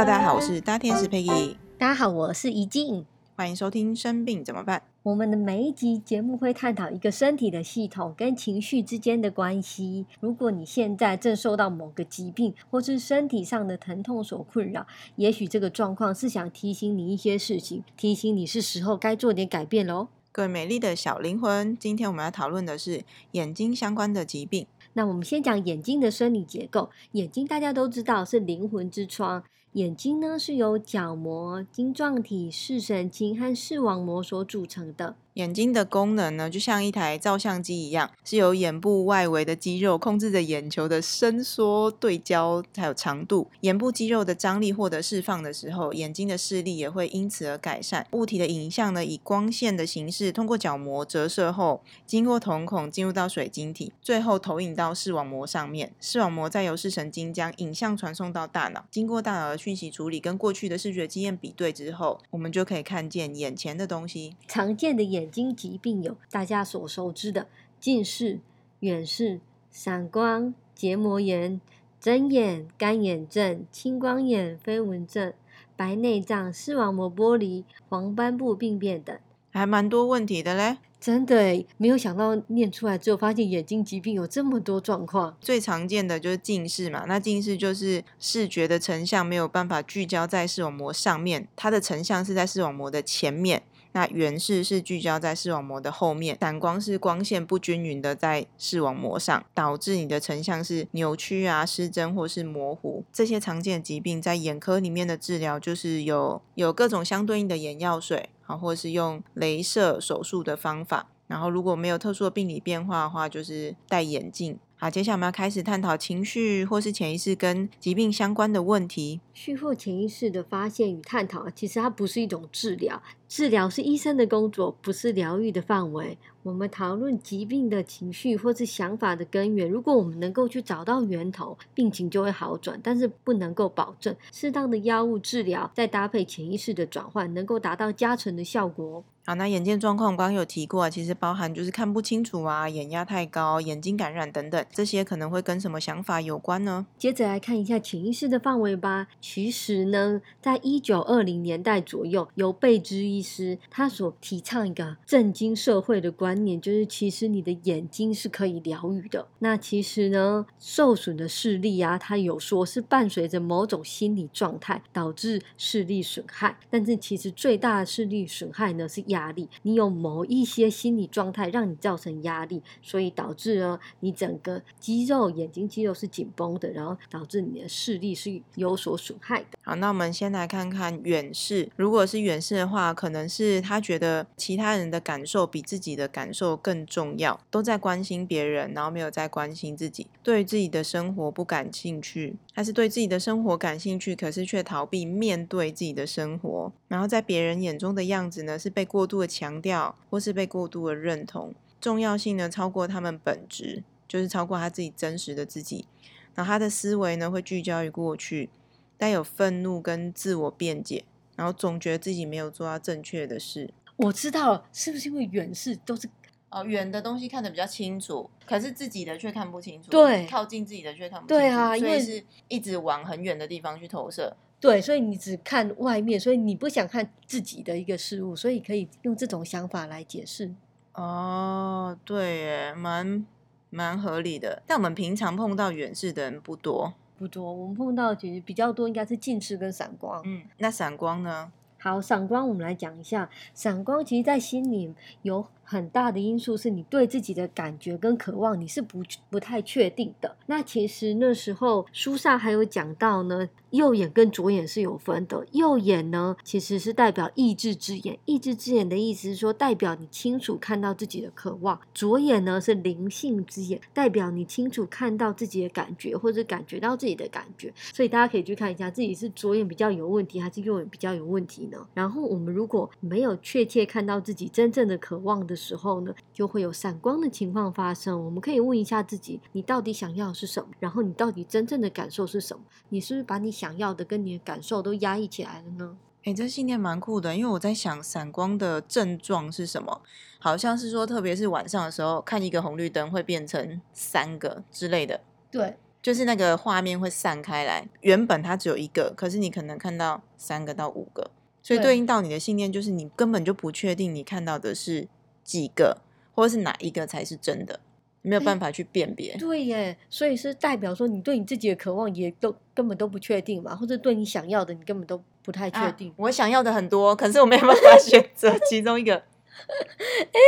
大家好，我是大天使 Peggy，大家好，我是怡静。欢迎收听《生病怎么办》。我们的每一集节目会探讨一个身体的系统跟情绪之间的关系。如果你现在正受到某个疾病或是身体上的疼痛所困扰，也许这个状况是想提醒你一些事情，提醒你是时候该做点改变喽。各位美丽的小灵魂，今天我们要讨论的是眼睛相关的疾病。那我们先讲眼睛的生理结构。眼睛大家都知道是灵魂之窗。眼睛呢是由角膜、晶状体、视神经和视网膜所组成的。眼睛的功能呢，就像一台照相机一样，是由眼部外围的肌肉控制着眼球的伸缩、对焦还有长度。眼部肌肉的张力获得释放的时候，眼睛的视力也会因此而改善。物体的影像呢，以光线的形式通过角膜折射后，经过瞳孔进入到水晶体，最后投影到视网膜上面。视网膜再由视神经将影像传送到大脑，经过大脑的讯息处理，跟过去的视觉经验比对之后，我们就可以看见眼前的东西。常见的眼睛疾病有大家所熟知的近视、远视、散光、结膜炎、针眼、干眼症、青光眼、飞蚊症、白内障、视网膜剥离、黄斑部病变等，还蛮多问题的嘞。真的没有想到念出来之后，发现眼睛疾病有这么多状况。最常见的就是近视嘛，那近视就是视觉的成像没有办法聚焦在视网膜上面，它的成像是在视网膜的前面。那远视是聚焦在视网膜的后面，散光是光线不均匀的在视网膜上，导致你的成像是扭曲啊、失真或是模糊。这些常见疾病在眼科里面的治疗就是有有各种相对应的眼药水啊，或是用镭射手术的方法。然后如果没有特殊的病理变化的话，就是戴眼镜。好，接下来我们要开始探讨情绪或是潜意识跟疾病相关的问题。绪或潜意识的发现与探讨，其实它不是一种治疗，治疗是医生的工作，不是疗愈的范围。我们讨论疾病的情绪或是想法的根源，如果我们能够去找到源头，病情就会好转。但是不能够保证适当的药物治疗，再搭配潜意识的转换，能够达到加成的效果。好，那眼见状况，我刚刚有提过啊，其实包含就是看不清楚啊，眼压太高、眼睛感染等等，这些可能会跟什么想法有关呢？接着来看一下潜意识的范围吧。其实呢，在一九二零年代左右，由贝兹医师他所提倡一个震惊社会的观念，就是其实你的眼睛是可以疗愈的。那其实呢，受损的视力啊，它有说是伴随着某种心理状态导致视力损害，但是其实最大的视力损害呢是。压力，你有某一些心理状态让你造成压力，所以导致呢，你整个肌肉、眼睛肌肉是紧绷的，然后导致你的视力是有所损害的。好，那我们先来看看远视。如果是远视的话，可能是他觉得其他人的感受比自己的感受更重要，都在关心别人，然后没有在关心自己，对自己的生活不感兴趣，还是对自己的生活感兴趣，可是却逃避面对自己的生活，然后在别人眼中的样子呢，是被过。过度的强调，或是被过度的认同，重要性呢超过他们本质，就是超过他自己真实的自己。然后他的思维呢会聚焦于过去，带有愤怒跟自我辩解，然后总觉得自己没有做到正确的事。我知道是不是因为远视都是哦远的东西看得比较清楚，可是自己的却看不清楚。对，靠近自己的却看不清楚。对啊，因为是一直往很远的地方去投射。对，所以你只看外面，所以你不想看自己的一个事物，所以可以用这种想法来解释。哦，对，耶，蛮蛮合理的。但我们平常碰到远视的人不多，不多。我们碰到其实比较多，应该是近视跟散光。嗯，那散光呢？好，散光我们来讲一下。散光其实，在心里有。很大的因素是你对自己的感觉跟渴望，你是不不太确定的。那其实那时候书上还有讲到呢，右眼跟左眼是有分的。右眼呢，其实是代表意志之眼，意志之眼的意思是说，代表你清楚看到自己的渴望。左眼呢是灵性之眼，代表你清楚看到自己的感觉或者感觉到自己的感觉。所以大家可以去看一下，自己是左眼比较有问题，还是右眼比较有问题呢？然后我们如果没有确切看到自己真正的渴望的。时候呢，就会有闪光的情况发生。我们可以问一下自己：你到底想要的是什么？然后你到底真正的感受是什么？你是不是把你想要的跟你的感受都压抑起来了呢？哎，这信念蛮酷的，因为我在想闪光的症状是什么？好像是说，特别是晚上的时候，看一个红绿灯会变成三个之类的。对。就是那个画面会散开来，原本它只有一个，可是你可能看到三个到五个，所以对对应到你的信念就是你根本就不确定你看到的是几个，或者是哪一个才是真的，没有哎办法去辨别。对耶，所以是代表说你对你自己的渴望也都根本都不确定嘛，或者对你想要的你根本都不太确啊定。我想要的很多，可是我没有办法选择 其中一个。哎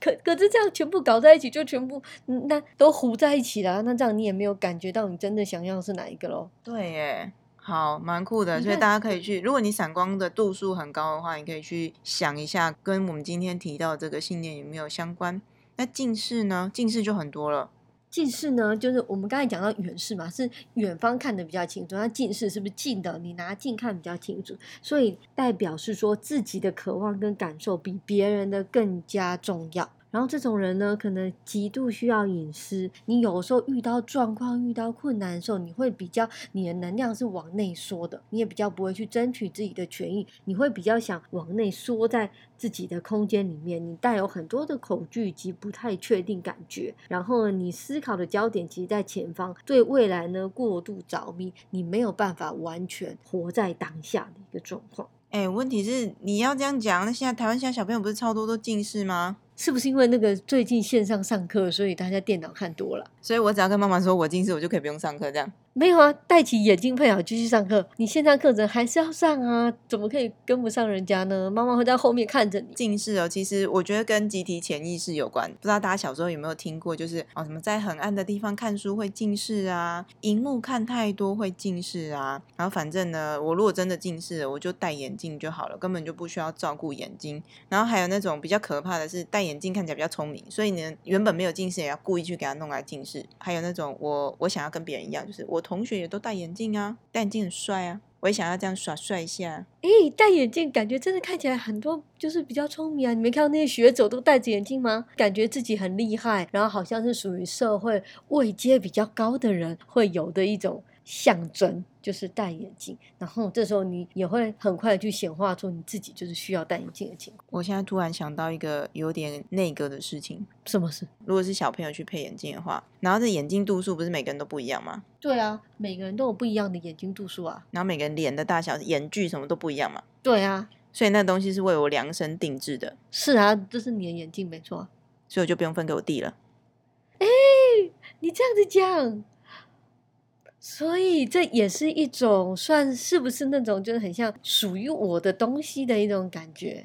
可可是这样全部搞在一起，就全部嗯那都糊在一起了，那这样你也没有感觉到你真的想要的是哪一个喽？对耶，好，蛮酷的，所以大家可以去，如果你闪光的度数很高的话，你可以去想一下，跟我们今天提到这个信念有没有相关。那近视呢？近视就很多了。近视呢，就是我们刚才讲到远视嘛，是远方看的比较清楚，那近视是不是近的？你拿近看比较清楚，所以代表是说自己的渴望跟感受比别人的更加重要。然后这种人呢，可能极度需要隐私。你有时候遇到状况、遇到困难的时候，你会比较你的能量是往内缩的，你也比较不会去争取自己的权益，你会比较想往内缩在自己的空间里面。你带有很多的恐惧及不太确定感觉，然后呢，你思考的焦点其实在前方，对未来呢过度着迷，你没有办法完全活在当下的一个状况。哎，问题是你要这样讲，那现在台湾现在小朋友不是超多都近视吗？是不是因为那个最近线上上课，所以大家电脑看多了？所以我只要跟妈妈说我近视，我就可以不用上课这样。没有啊，戴起眼镜配好继续上课。你线上课程还是要上啊，怎么可以跟不上人家呢？妈妈会在后面看着你。近视哦，其实我觉得跟集体潜意识有关。不知道大家小时候有没有听过，就是哦，什么在很暗的地方看书会近视啊，荧幕看太多会近视啊。然后反正呢，我如果真的近视了，我就戴眼镜就好了，根本就不需要照顾眼睛。然后还有那种比较可怕的是，戴眼镜看起来比较聪明，所以呢，原本没有近视也要故意去给他弄来近视。还有那种我我想要跟别人一样，就是我同学也都戴眼镜啊，戴眼镜很帅啊，我也想要这样耍帅一下。诶，戴眼镜感觉真的看起来很多就是比较聪明啊！你没看到那些学者都戴着眼镜吗？感觉自己很厉害，然后好像是属于社会位阶比较高的人会有的一种象征，就是戴眼镜。然后这时候你也会很快去显化出你自己就是需要戴眼镜的情况。我现在突然想到一个有点内个的事情。什么事？如果是小朋友去配眼镜的话，然后这眼镜度数不是每个人都不一样吗？对啊，每个人都有不一样的眼睛度数啊。然后每个人脸的大小、眼距什么都不一样嘛，对啊，所以那东西是为我量身定制的，是啊，这是你的眼镜没错啊。所以我就不用分给我弟了。你这样子讲，所以这也是一种算是不是那种就是很像属于我的东西的一种感觉。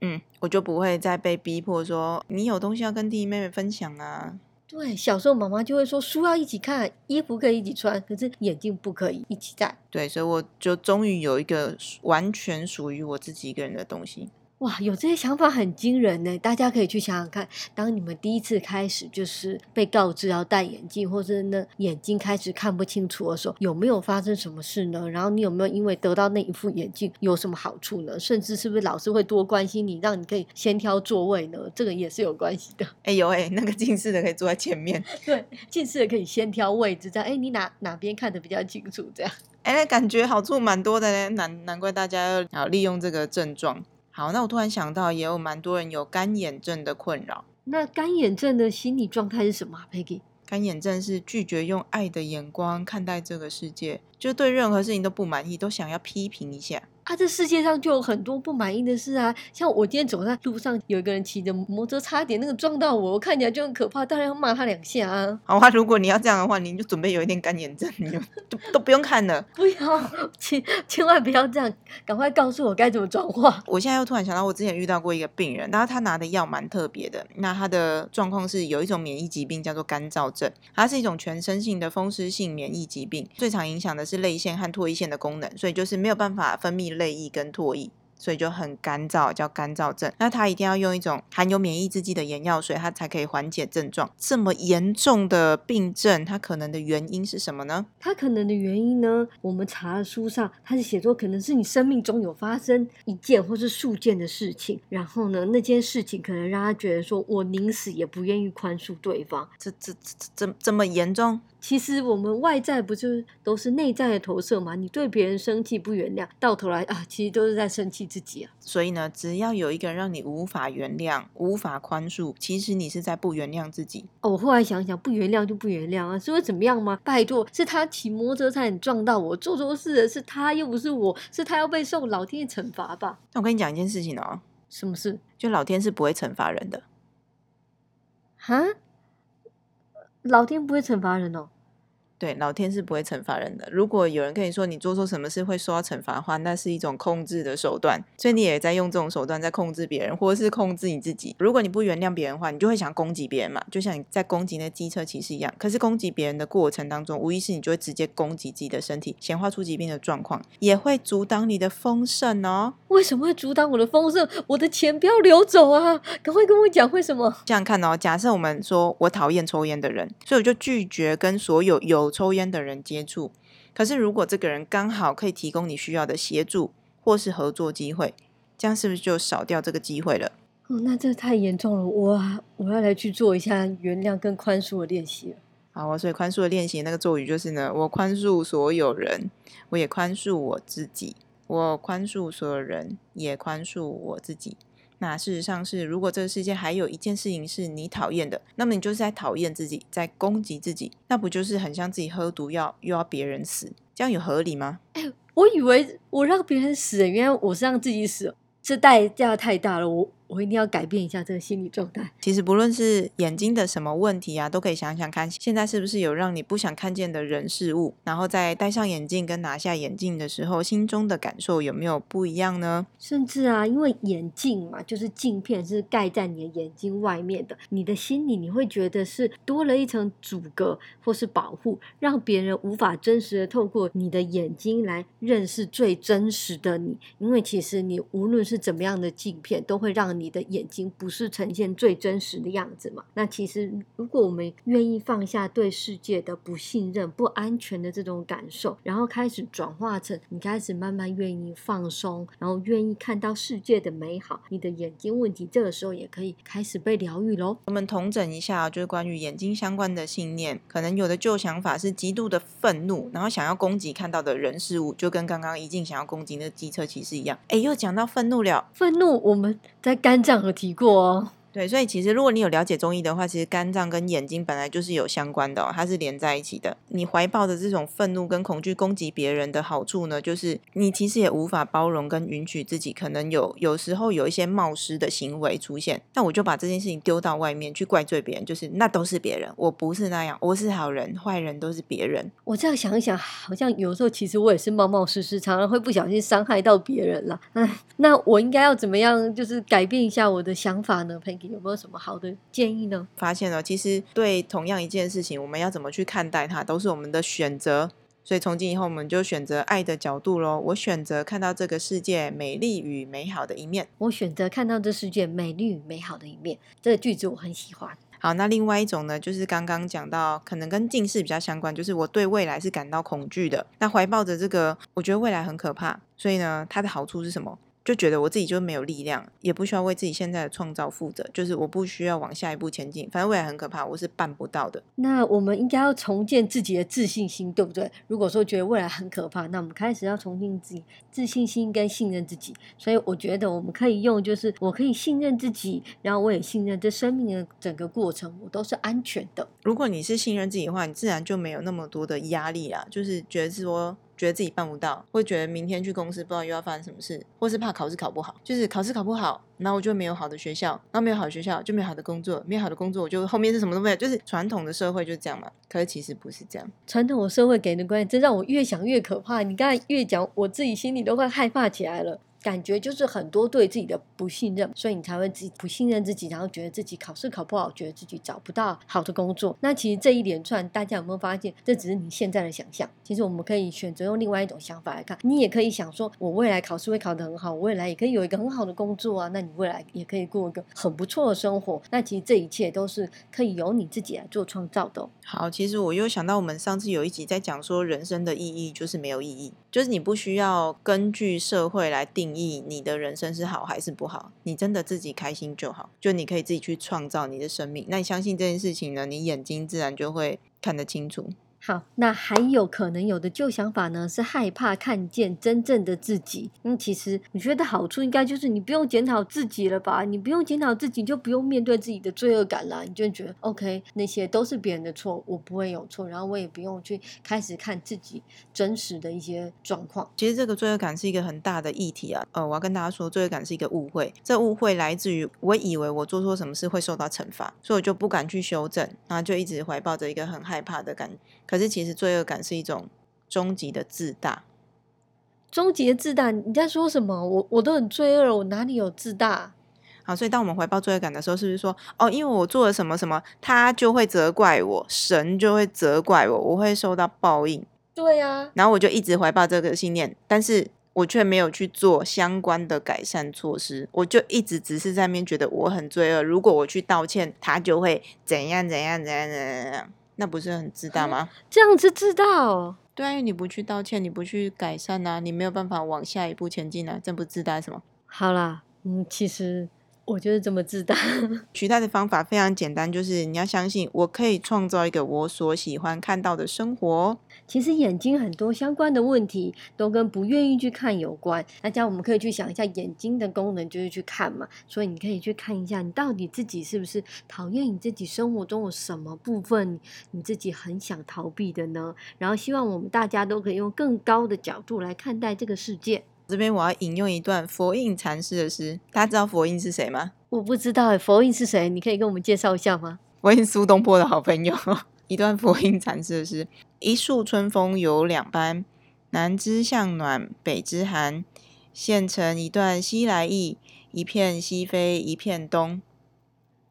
嗯，我就不会再被逼迫说你有东西要跟弟弟妹妹分享啊。对，小时候妈妈就会说书要一起看，衣服可以一起穿，可是眼镜不可以一起戴。对，所以我就终于有一个完全属于我自己一个人的东西。哇，有这些想法很惊人呢！大家可以去想想看，当你们第一次开始就是被告知要戴眼镜，或者呢眼睛开始看不清楚的时候，有没有发生什么事呢？然后你有没有因为得到那一副眼镜有什么好处呢？甚至是不是老师会多关心你，让你可以先挑座位呢？这个也是有关系的。哎有哎，那个近视的可以坐在前面，对，近视的可以先挑位置，这样哎，你哪哪边看得比较清楚？这样。哎，感觉好处蛮多的嘞，难难怪大家要利用这个症状。好，那我突然想到，也有蛮多人有干眼症的困扰。那干眼症的心理状态是什么啊，Peggy？干眼症是拒绝用爱的眼光看待这个世界，就对任何事情都不满意，都想要批评一下。啊，这世界上就有很多不满意的事啊，像我今天走在路上，有一个人骑着摩托车，差点那个撞到我，我看起来就很可怕，当然要骂他两下啊！好啊，如果你要这样的话，你就准备有一点干眼症，你就就都不用看了。不要，千千万不要这样，赶快告诉我该怎么转化。我现在又突然想到，我之前遇到过一个病人，然后他拿的药蛮特别的。那他的状况是有一种免疫疾病叫做干燥症，它是一种全身性的风湿性免疫疾病，最常影响的是泪腺和唾液腺的功能，所以就是没有办法分泌泪液跟唾液。所以就很干燥，叫干燥症。那他一定要用一种含有免疫制剂的眼药水，它才可以缓解症状。这么严重的病症，它可能的原因是什么呢？它可能的原因呢？我们查了书上，它是写作可能是你生命中有发生一件或是数件的事情，然后呢，那件事情可能让他觉得说我宁死也不愿意宽恕对方。这这这这这么严重？其实我们外在不就是都是内在的投射嘛？你对别人生气不原谅，到头来啊，其实都是在生气自己啊。所以呢，只要有一个人让你无法原谅、无法宽恕，其实你是在不原谅自己。哦，我后来想想，不原谅就不原谅啊，是会怎么样吗？拜托，是他骑摩托车差点撞到我，做错事的是他，又不是我，是他要被受老天的惩罚吧？那我跟你讲一件事情哦，什么事？就老天是不会惩罚人的。哈？老天不会惩罚人哦。对，老天是不会惩罚人的。如果有人跟你说你做错什么事会受到惩罚的话，那是一种控制的手段，所以你也在用这种手段在控制别人，或者是控制你自己。如果你不原谅别人的话，你就会想攻击别人嘛，就像你在攻击那机车骑士一样。可是攻击别人的过程当中，无疑是你就会直接攻击自己的身体，显化出疾病的状况，也会阻挡你的丰盛哦。为什么会阻挡我的丰盛？我的钱不要流走啊！赶快跟我讲为什么？这样看哦，假设我们说我讨厌抽烟的人，所以我就拒绝跟所有有抽烟的人接触。可是如果这个人刚好可以提供你需要的协助或是合作机会，这样是不是就少掉这个机会了？哦，那这太严重了，我我要来去做一下原谅跟宽恕的练习了。好，所以宽恕的练习那个咒语就是呢，我宽恕所有人，我也宽恕我自己。我宽恕所有人，也宽恕我自己。那事实上是，如果这个世界还有一件事情是你讨厌的，那么你就是在讨厌自己，在攻击自己，那不就是很像自己喝毒药又要别人死？这样有合理吗？哎，我以为我让别人死，原来我是让自己死，这代价太大了。我。我一定要改变一下这个心理状态。其实不论是眼睛的什么问题啊，都可以想想看，现在是不是有让你不想看见的人事物？然后在戴上眼镜跟拿下眼镜的时候，心中的感受有没有不一样呢？甚至啊，因为眼镜嘛，就是镜片是盖在你的眼睛外面的，你的心里你会觉得是多了一层阻隔或是保护，让别人无法真实的透过你的眼睛来认识最真实的你。因为其实你无论是怎么样的镜片，都会让你的眼睛不是呈现最真实的样子嘛？那其实，如果我们愿意放下对世界的不信任、不安全的这种感受，然后开始转化成你开始慢慢愿意放松，然后愿意看到世界的美好，你的眼睛问题这个时候也可以开始被疗愈喽。我们统整一下，就是关于眼睛相关的信念，可能有的旧想法是极度的愤怒，然后想要攻击看到的人事物，就跟刚刚一静想要攻击那机车骑士一样。哎，又讲到愤怒了，愤怒我们在肝脏。有提过哦。对，所以其实如果你有了解中医的话，其实肝脏跟眼睛本来就是有相关的，哦它是连在一起的。你怀抱的这种愤怒跟恐惧攻击别人的好处呢，就是你其实也无法包容跟允许自己可能有有时候有一些冒失的行为出现。那我就把这件事情丢到外面去怪罪别人，就是那都是别人，我不是那样，我是好人，坏人都是别人。我这样想一想，好像有时候其实我也是冒冒失失，常常会不小心伤害到别人了。哎，那我应该要怎么样，就是改变一下我的想法呢？Peggy？有没有什么好的建议呢？发现了，其实对同样一件事情，我们要怎么去看待它，都是我们的选择。所以从今以后，我们就选择爱的角度喽。我选择看到这个世界美丽与美好的一面。我选择看到这世界美丽与美好的一面。这个句子我很喜欢。好，那另外一种呢，就是刚刚讲到，可能跟近视比较相关，就是我对未来是感到恐惧的。那怀抱着这个，我觉得未来很可怕。所以呢，它的好处是什么？就觉得我自己就没有力量，也不需要为自己现在的创造负责，就是我不需要往下一步前进。反正未来很可怕，我是办不到的。那我们应该要重建自己的自信心，对不对？如果说觉得未来很可怕，那我们开始要重建自己自信心跟信任自己。所以我觉得我们可以用，就是我可以信任自己，然后我也信任这生命的整个过程，我都是安全的。如果你是信任自己的话，你自然就没有那么多的压力啦，就是觉得说。觉得自己办不到，会觉得明天去公司不知道又要发生什么事，或是怕考试考不好，就是考试考不好，然后我就没有好的学校，然后没有好的学校就没有好的工作，没有好的工作我就后面是什么都没有，就是传统的社会就是这样嘛。可是其实不是这样，传统的社会给人的观念真让我越想越可怕。你刚才越讲，我自己心里都快害怕起来了。感觉就是很多对自己的不信任，所以你才会自己不信任自己，然后觉得自己考试考不好，觉得自己找不到好的工作。那其实这一连串，大家有没有发现，这只是你现在的想象？其实我们可以选择用另外一种想法来看，你也可以想说，我未来考试会考得很好，我未来也可以有一个很好的工作啊。那你未来也可以过一个很不错的生活。那其实这一切都是可以由你自己来做创造的。好，其实我又想到，我们上次有一集在讲说，人生的意义就是没有意义，就是你不需要根据社会来定义你的人生是好还是不好，你真的自己开心就好，就你可以自己去创造你的生命。那你相信这件事情呢？你眼睛自然就会看得清楚。好，那还有可能有的旧想法呢，是害怕看见真正的自己。嗯，其实我觉得好处应该就是你不用检讨自己了吧？你不用检讨自己，就不用面对自己的罪恶感了。你就觉得 OK，那些都是别人的错，我不会有错，然后我也不用去开始看自己真实的一些状况。其实这个罪恶感是一个很大的议题啊。呃，我要跟大家说，罪恶感是一个误会，这误会来自于我以为我做错什么事会受到惩罚，所以我就不敢去修正，然后就一直怀抱着一个很害怕的感。可是其实罪恶感是一种终极的自大。终极的自大？你在说什么？我我都很罪恶，我哪里有自大？好，所以当我们怀抱罪恶感的时候，是不是说哦，因为我做了什么什么，他就会责怪我，神就会责怪我，我会受到报应？对呀。然后我就一直怀抱这个信念，但是我却没有去做相关的改善措施，我就一直只是在面觉得我很罪恶。如果我去道歉，他就会怎样怎样怎样怎样，那不是很自大吗？这样子自大哦。对啊，因为你不去道歉，你不去改善啊，你没有办法往下一步前进啊，这不自大什么？好啦，嗯，其实。我就是这么自大，取代的方法非常简单，就是你要相信我可以创造一个我所喜欢看到的生活。其实眼睛很多相关的问题都跟不愿意去看有关。那这样我们可以去想一下，眼睛的功能就是去看嘛，所以你可以去看一下，你到底自己是不是讨厌你自己生活中有什么部分，你自己很想逃避的呢？然后希望我们大家都可以用更高的角度来看待这个世界。这边我要引用一段佛印禅师的诗，大家知道佛印是谁吗？我不知道佛印是谁，你可以跟我们介绍一下吗？佛印苏东坡的好朋友，一段佛印禅师的诗：一树春风有两般，南枝向暖，北枝寒。现成一段西来意，一片西飞一片东。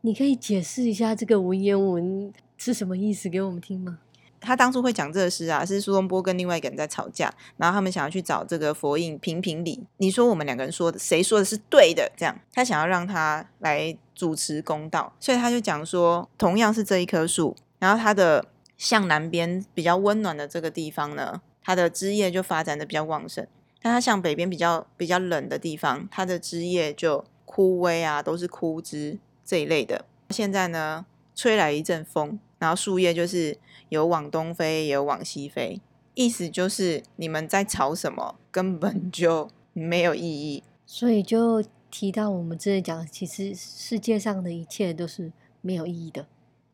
你可以解释一下这个文言文是什么意思给我们听吗？他当初会讲这个诗啊，是苏东坡跟另外一个人在吵架，然后他们想要去找这个佛印评评理。你说我们两个人说的，谁说的是对的？这样，他想要让他来主持公道，所以他就讲说，同样是这一棵树，然后它的向南边比较温暖的这个地方呢，它的枝叶就发展的比较旺盛；但它向北边比较比较冷的地方，它的枝叶就枯萎啊，都是枯枝这一类的。现在呢，吹来一阵风。然后树叶就是有往东飞，有往西飞，意思就是你们在吵什么，根本就没有意义。所以就提到我们之前讲，其实世界上的一切都是没有意义的。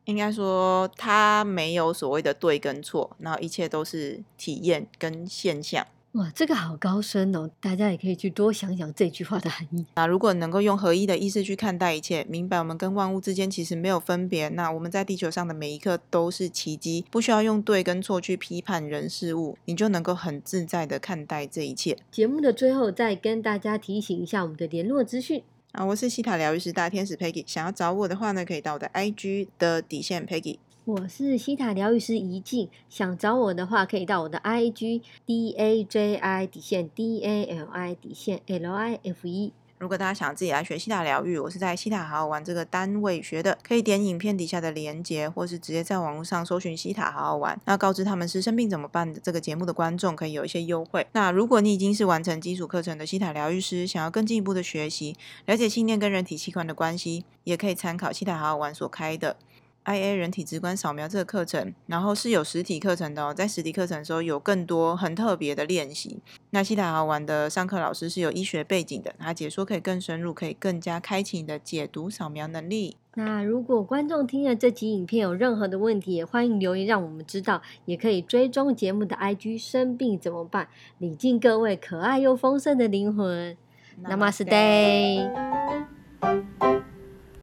应该说，它没有所谓的对跟错，然后一切都是体验跟现象。哇，这个好高深哦！大家也可以去多想想这句话的含义。那如果能够用合一的意识去看待一切，明白我们跟万物之间其实没有分别，那我们在地球上的每一刻都是奇迹，不需要用对跟错去批判人事物，你就能够很自在的看待这一切。节目的最后，再跟大家提醒一下我们的联络资讯啊，我是西塔疗愈师大天使 Peggy，想要找我的话呢，可以到我的 IG 的底线 Peggy。我是西塔疗愈师怡静，想找我的话，可以到我的 I G D A J I 底线 D A L I 底线 L I F E。如果大家想自己来学西塔疗愈，我是在西塔好好玩这个单位学的，可以点影片底下的连接，或是直接在网络上搜寻西塔好好玩，那告知他们是生病怎么办的这个节目的观众，可以有一些优惠。那如果你已经是完成基础课程的西塔疗愈师，想要更进一步的学习，了解信念跟人体器官的关系，也可以参考西塔好好玩所开的。I A 人体直观扫描这个课程，然后是有实体课程的哦。在实体课程的时候，有更多很特别的练习。那西塔好玩的上课老师是有医学背景的，他解说可以更深入，可以更加开启你的解读扫描能力。那如果观众听了这集影片有任何的问题，也欢迎留言让我们知道，也可以追踪节目的 I G。生病怎么办？礼敬各位可爱又丰盛的灵魂。Namaste。